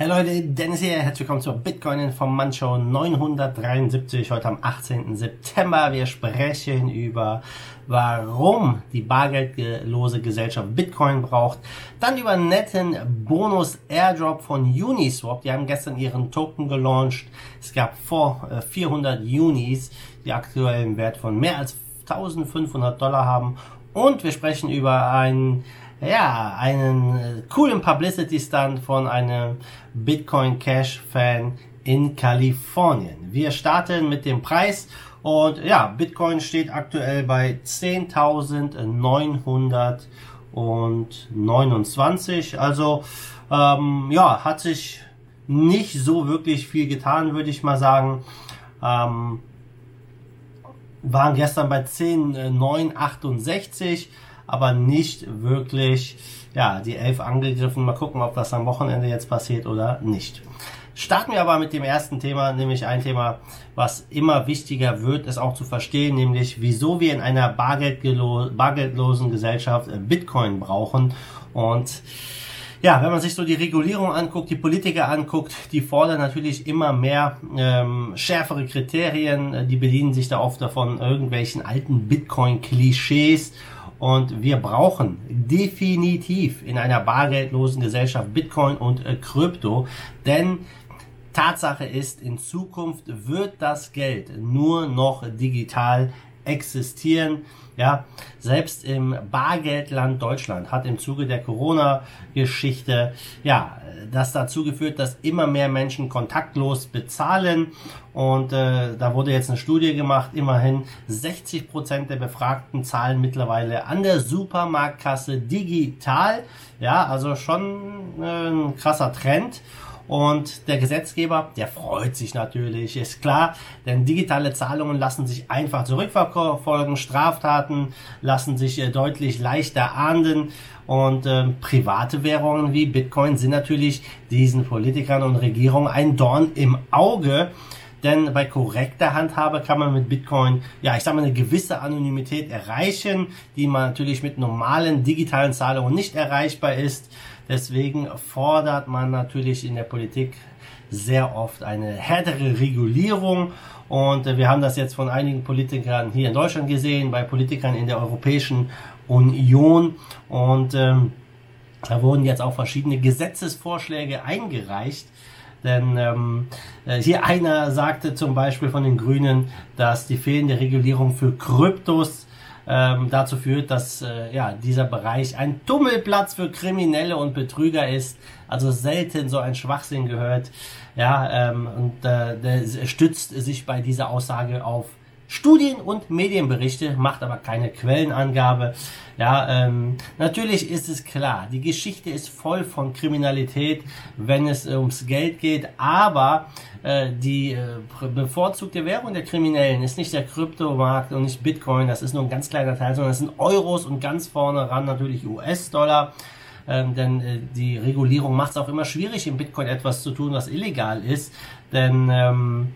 Hey Leute, Dennis hier, herzlich willkommen zur Bitcoin Informantshow 973, heute am 18. September. Wir sprechen über, warum die bargeldlose Gesellschaft Bitcoin braucht. Dann über einen netten Bonus-Airdrop von Uniswap. Die haben gestern ihren Token gelauncht. Es gab vor 400 äh, Unis, die aktuellen Wert von mehr als 1500 Dollar haben. Und wir sprechen über einen ja, einen äh, coolen Publicity-Stunt von einem Bitcoin Cash-Fan in Kalifornien. Wir starten mit dem Preis und ja, Bitcoin steht aktuell bei 10.929. Also ähm, ja, hat sich nicht so wirklich viel getan, würde ich mal sagen. Ähm, waren gestern bei 10.968 aber nicht wirklich ja, die elf angegriffen. Mal gucken, ob das am Wochenende jetzt passiert oder nicht. Starten wir aber mit dem ersten Thema, nämlich ein Thema, was immer wichtiger wird, es auch zu verstehen, nämlich wieso wir in einer bargeldlosen Gesellschaft Bitcoin brauchen. Und ja, wenn man sich so die Regulierung anguckt, die Politiker anguckt, die fordern natürlich immer mehr ähm, schärfere Kriterien, die bedienen sich da oft davon irgendwelchen alten Bitcoin-Klischees und wir brauchen definitiv in einer bargeldlosen Gesellschaft Bitcoin und äh, Krypto, denn Tatsache ist, in Zukunft wird das Geld nur noch digital existieren. Ja, selbst im Bargeldland Deutschland hat im Zuge der Corona-Geschichte ja das dazu geführt, dass immer mehr Menschen kontaktlos bezahlen. Und äh, da wurde jetzt eine Studie gemacht. Immerhin 60 Prozent der Befragten zahlen mittlerweile an der Supermarktkasse digital. Ja, also schon äh, ein krasser Trend. Und der Gesetzgeber, der freut sich natürlich, ist klar, denn digitale Zahlungen lassen sich einfach zurückverfolgen, Straftaten lassen sich äh, deutlich leichter ahnden und äh, private Währungen wie Bitcoin sind natürlich diesen Politikern und Regierungen ein Dorn im Auge. Denn bei korrekter Handhabe kann man mit Bitcoin, ja, ich sag mal, eine gewisse Anonymität erreichen, die man natürlich mit normalen digitalen Zahlungen nicht erreichbar ist. Deswegen fordert man natürlich in der Politik sehr oft eine härtere Regulierung. Und äh, wir haben das jetzt von einigen Politikern hier in Deutschland gesehen, bei Politikern in der Europäischen Union. Und ähm, da wurden jetzt auch verschiedene Gesetzesvorschläge eingereicht. Denn ähm, äh, hier einer sagte zum Beispiel von den Grünen, dass die fehlende Regulierung für Kryptos ähm, dazu führt, dass äh, ja, dieser Bereich ein Tummelplatz für Kriminelle und Betrüger ist. Also selten so ein Schwachsinn gehört. Ja, ähm, und äh, der stützt sich bei dieser Aussage auf Studien und Medienberichte, macht aber keine Quellenangabe. Ja, ähm, natürlich ist es klar, die Geschichte ist voll von Kriminalität, wenn es ums Geld geht, aber äh, die äh, bevorzugte Währung der Kriminellen ist nicht der Kryptomarkt und nicht Bitcoin, das ist nur ein ganz kleiner Teil, sondern es sind Euros und ganz vorne ran natürlich US-Dollar. Ähm, denn äh, die Regulierung macht es auch immer schwierig, im Bitcoin etwas zu tun, was illegal ist. Denn ähm,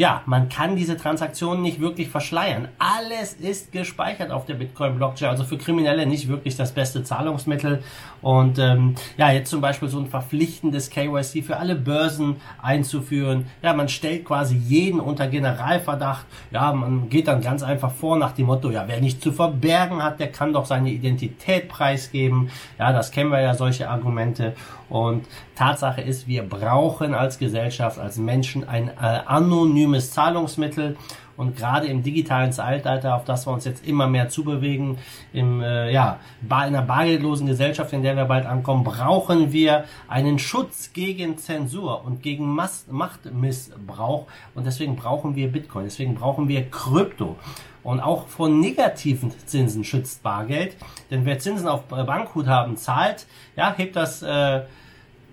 ja, man kann diese Transaktionen nicht wirklich verschleiern. Alles ist gespeichert auf der Bitcoin-Blockchain, also für Kriminelle nicht wirklich das beste Zahlungsmittel. Und ähm, ja, jetzt zum Beispiel so ein verpflichtendes KYC für alle Börsen einzuführen. Ja, man stellt quasi jeden unter Generalverdacht. Ja, man geht dann ganz einfach vor nach dem Motto, ja, wer nicht zu verbergen hat, der kann doch seine Identität preisgeben. Ja, das kennen wir ja, solche Argumente. Und Tatsache ist, wir brauchen als Gesellschaft, als Menschen ein äh, anonymes Zahlungsmittel. Und gerade im digitalen Zeitalter, auf das wir uns jetzt immer mehr zubewegen, im, äh, ja, in einer bargeldlosen Gesellschaft, in der wir bald ankommen, brauchen wir einen Schutz gegen Zensur und gegen Mas Machtmissbrauch. Und deswegen brauchen wir Bitcoin, deswegen brauchen wir Krypto. Und auch von negativen Zinsen schützt Bargeld. Denn wer Zinsen auf Bankguthaben zahlt, ja, hebt das äh,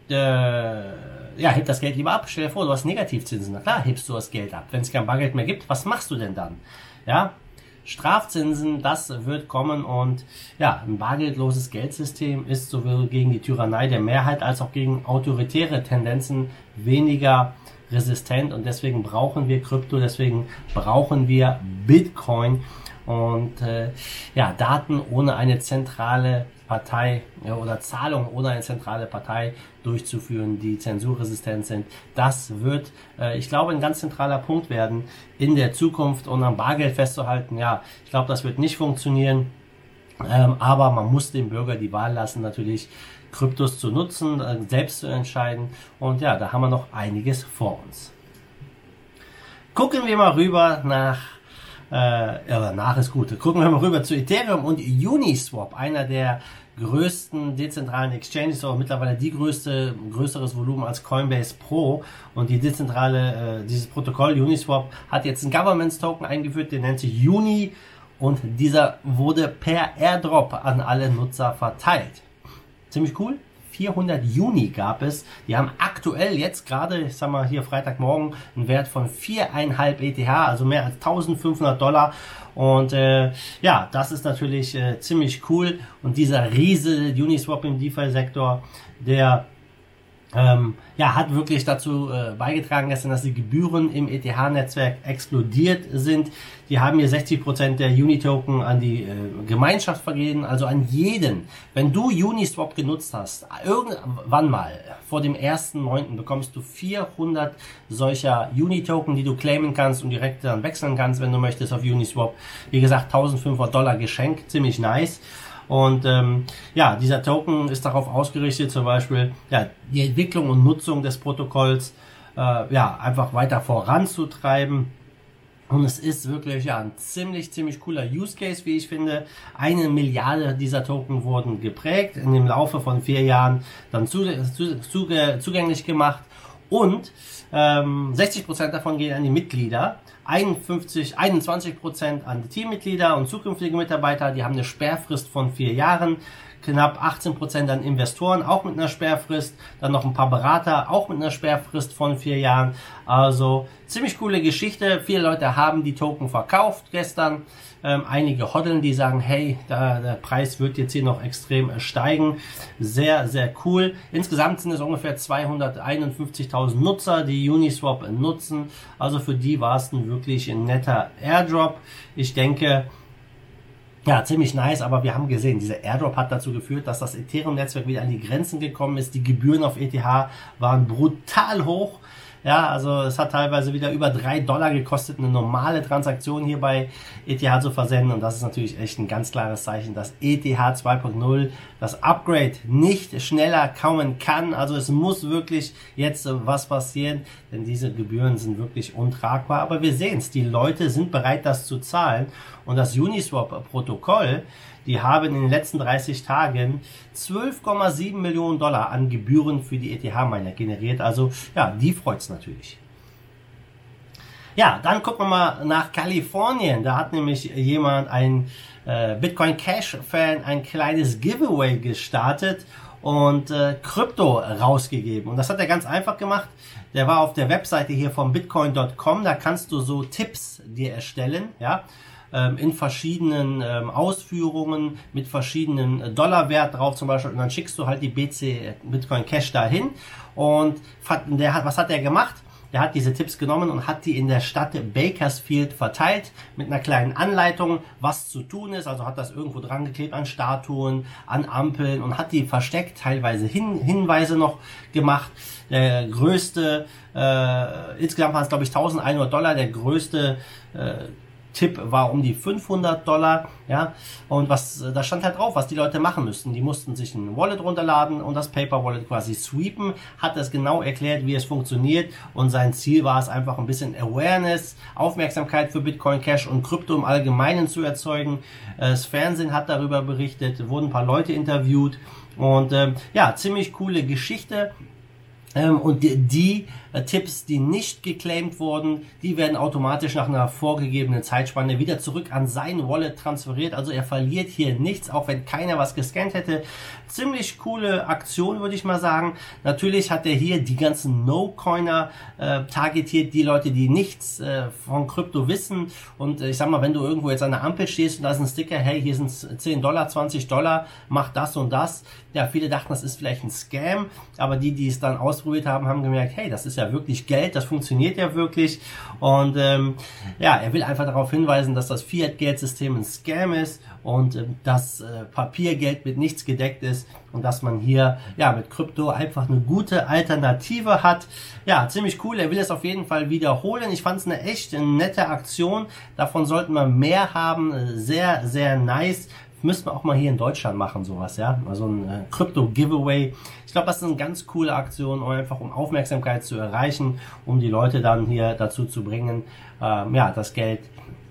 äh, ja, heb das Geld lieber ab. Stell dir vor, du hast Negativzinsen. Na klar, hebst du das Geld ab. Wenn es kein Bargeld mehr gibt, was machst du denn dann? Ja, Strafzinsen, das wird kommen und ja, ein bargeldloses Geldsystem ist sowohl gegen die Tyrannei der Mehrheit als auch gegen autoritäre Tendenzen weniger resistent und deswegen brauchen wir Krypto, deswegen brauchen wir Bitcoin und äh, ja, Daten ohne eine zentrale Partei ja, oder Zahlungen ohne eine zentrale Partei durchzuführen, die zensurresistent sind. Das wird, äh, ich glaube, ein ganz zentraler Punkt werden in der Zukunft und am Bargeld festzuhalten. Ja, ich glaube, das wird nicht funktionieren. Ähm, aber man muss dem Bürger die Wahl lassen, natürlich Kryptos zu nutzen, äh, selbst zu entscheiden. Und ja, da haben wir noch einiges vor uns. Gucken wir mal rüber nach, äh, ja, nach ist gut. Gucken wir mal rüber zu Ethereum und Uniswap, einer der größten dezentralen Exchanges, aber mittlerweile die größte, größeres Volumen als Coinbase Pro. Und die dezentrale, äh, dieses Protokoll Uniswap hat jetzt einen Governance Token eingeführt, der nennt sich Uni und dieser wurde per Airdrop an alle Nutzer verteilt. Ziemlich cool. 400 Juni gab es. Die haben aktuell jetzt gerade, ich sag mal hier Freitagmorgen, einen Wert von 4,5 ETH, also mehr als 1500 Dollar. Und äh, ja, das ist natürlich äh, ziemlich cool. Und dieser Riese Uniswap im DeFi-Sektor, der ähm, ja, hat wirklich dazu äh, beigetragen gestern, dass die Gebühren im ETH-Netzwerk explodiert sind. Die haben hier 60% der Uni-Token an die äh, Gemeinschaft vergeben, also an jeden. Wenn du Uniswap genutzt hast, irgendwann mal vor dem 1.9. bekommst du 400 solcher Uni-Token, die du claimen kannst und direkt dann wechseln kannst, wenn du möchtest auf Uniswap. Wie gesagt, 1500 Dollar Geschenk, ziemlich nice. Und ähm, ja, dieser Token ist darauf ausgerichtet, zum Beispiel ja, die Entwicklung und Nutzung des Protokolls äh, ja, einfach weiter voranzutreiben. Und es ist wirklich ja, ein ziemlich, ziemlich cooler Use Case, wie ich finde. Eine Milliarde dieser Token wurden geprägt, in dem Laufe von vier Jahren dann zu, zu, zu, zugänglich gemacht. Und ähm, 60% davon gehen an die Mitglieder. 51, 21 Prozent an die Teammitglieder und zukünftige Mitarbeiter, die haben eine Sperrfrist von vier Jahren. Knapp 18 Prozent an Investoren, auch mit einer Sperrfrist. Dann noch ein paar Berater, auch mit einer Sperrfrist von vier Jahren. Also ziemlich coole Geschichte. Viele Leute haben die Token verkauft gestern. Ähm, einige hoddeln, die sagen, hey, da, der Preis wird jetzt hier noch extrem steigen. Sehr, sehr cool. Insgesamt sind es ungefähr 251.000 Nutzer, die Uniswap nutzen. Also für die war es ein wirklich netter Airdrop. Ich denke, ja, ziemlich nice, aber wir haben gesehen, dieser Airdrop hat dazu geführt, dass das Ethereum-Netzwerk wieder an die Grenzen gekommen ist. Die Gebühren auf ETH waren brutal hoch. Ja, also es hat teilweise wieder über drei Dollar gekostet, eine normale Transaktion hier bei ETH zu versenden. Und das ist natürlich echt ein ganz klares Zeichen, dass ETH 2.0 das Upgrade nicht schneller kommen kann. Also es muss wirklich jetzt was passieren, denn diese Gebühren sind wirklich untragbar. Aber wir sehen es, die Leute sind bereit, das zu zahlen. Und das Uniswap-Protokoll, die haben in den letzten 30 Tagen 12,7 Millionen Dollar an Gebühren für die ETH-Miner generiert. Also ja, die freut's natürlich. Ja, dann gucken wir mal nach Kalifornien. Da hat nämlich jemand, ein äh, Bitcoin Cash-Fan, ein kleines Giveaway gestartet und äh, Krypto rausgegeben. Und das hat er ganz einfach gemacht. Der war auf der Webseite hier von bitcoin.com. Da kannst du so Tipps dir erstellen, ja in verschiedenen ähm, Ausführungen mit verschiedenen äh, Dollarwert drauf zum Beispiel und dann schickst du halt die BC äh, Bitcoin Cash dahin und der hat, was hat er gemacht? Der hat diese Tipps genommen und hat die in der Stadt Bakersfield verteilt mit einer kleinen Anleitung, was zu tun ist. Also hat das irgendwo dran geklebt an Statuen, an Ampeln und hat die versteckt, teilweise Hin Hinweise noch gemacht. Der größte, äh, insgesamt waren es glaube ich 1100 Dollar, der größte äh, Tipp war um die 500 Dollar, ja, und was, da stand halt drauf, was die Leute machen müssten. Die mussten sich ein Wallet runterladen und das Paper Wallet quasi sweepen, hat es genau erklärt, wie es funktioniert und sein Ziel war es einfach ein bisschen Awareness, Aufmerksamkeit für Bitcoin Cash und Krypto im Allgemeinen zu erzeugen. Das Fernsehen hat darüber berichtet, wurden ein paar Leute interviewt und ähm, ja, ziemlich coole Geschichte. Ähm, und die, die äh, Tipps, die nicht geclaimed wurden, die werden automatisch nach einer vorgegebenen Zeitspanne wieder zurück an sein Wallet transferiert. Also er verliert hier nichts, auch wenn keiner was gescannt hätte. Ziemlich coole Aktion, würde ich mal sagen. Natürlich hat er hier die ganzen No-Coiner äh, targetiert, die Leute, die nichts äh, von Krypto wissen. Und äh, ich sag mal, wenn du irgendwo jetzt an der Ampel stehst und da ist ein Sticker, hey, hier sind 10 Dollar, 20 Dollar, mach das und das. ja, viele dachten, das ist vielleicht ein Scam, aber die, die es dann ausprobiert haben, haben gemerkt, hey, das ist ja wirklich Geld, das funktioniert ja wirklich. Und ähm, ja, er will einfach darauf hinweisen, dass das Fiat-Geldsystem ein Scam ist und äh, dass äh, Papiergeld mit nichts gedeckt ist und dass man hier ja mit Krypto einfach eine gute Alternative hat. Ja, ziemlich cool. Er will es auf jeden Fall wiederholen. Ich fand es eine echt nette Aktion. Davon sollten wir mehr haben. Sehr, sehr nice. Müssen wir auch mal hier in Deutschland machen, sowas, ja. Also ein äh, Krypto-Giveaway. Ich glaube, das ist eine ganz coole Aktion, einfach um Aufmerksamkeit zu erreichen, um die Leute dann hier dazu zu bringen, ähm, ja, das Geld,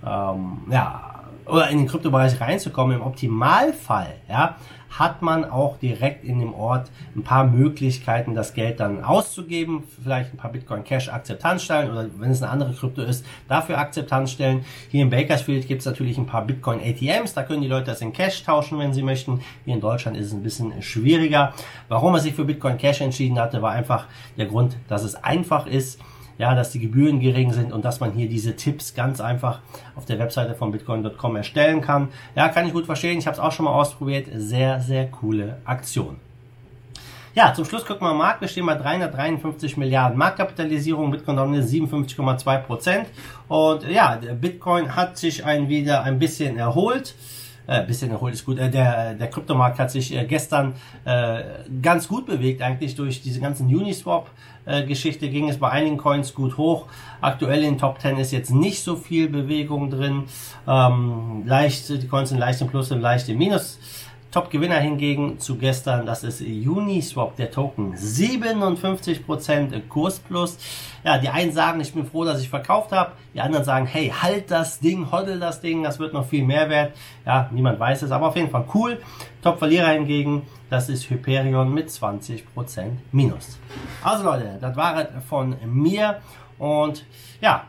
ähm, ja, oder in den Kryptobereich reinzukommen. Im Optimalfall, ja, hat man auch direkt in dem Ort ein paar Möglichkeiten, das Geld dann auszugeben. Vielleicht ein paar Bitcoin Cash Akzeptanzstellen oder wenn es eine andere Krypto ist, dafür Akzeptanzstellen. Hier in Bakersfield gibt es natürlich ein paar Bitcoin ATMs. Da können die Leute das in Cash tauschen, wenn sie möchten. Hier in Deutschland ist es ein bisschen schwieriger. Warum er sich für Bitcoin Cash entschieden hatte, war einfach der Grund, dass es einfach ist ja, dass die Gebühren gering sind und dass man hier diese Tipps ganz einfach auf der Webseite von bitcoin.com erstellen kann. Ja, kann ich gut verstehen. Ich habe es auch schon mal ausprobiert. Sehr, sehr coole Aktion. Ja, zum Schluss gucken wir mal Markt. Wir stehen bei 353 Milliarden Marktkapitalisierung. Bitcoin dominiert 57,2 Prozent. Und ja, Bitcoin hat sich ein wieder ein bisschen erholt äh, bisschen erholt ist gut. Äh, der, der Kryptomarkt hat sich äh, gestern äh, ganz gut bewegt, eigentlich durch diese ganzen Uniswap. Geschichte ging es bei einigen Coins gut hoch. Aktuell in Top 10 ist jetzt nicht so viel Bewegung drin. Ähm, leicht, die Coins sind leicht im Plus und leicht im Minus. Top-Gewinner hingegen zu gestern, das ist Uniswap, der Token. 57% Kurs plus. Ja, die einen sagen, ich bin froh, dass ich verkauft habe. Die anderen sagen, hey, halt das Ding, hoddle das Ding, das wird noch viel mehr wert. Ja, niemand weiß es, aber auf jeden Fall cool. Top-Verlierer hingegen, das ist Hyperion mit 20% Minus. Also Leute, das war es von mir. Und ja,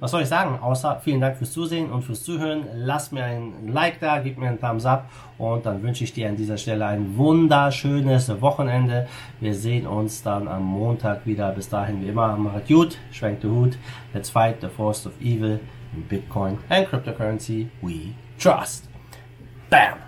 was soll ich sagen? Außer vielen Dank fürs Zusehen und fürs Zuhören. Lass mir ein Like da, gib mir einen Thumbs up und dann wünsche ich dir an dieser Stelle ein wunderschönes Wochenende. Wir sehen uns dann am Montag wieder. Bis dahin wie immer, macht gut, schwenkt den Hut. Let's fight the force of evil in Bitcoin and cryptocurrency we trust. Bam!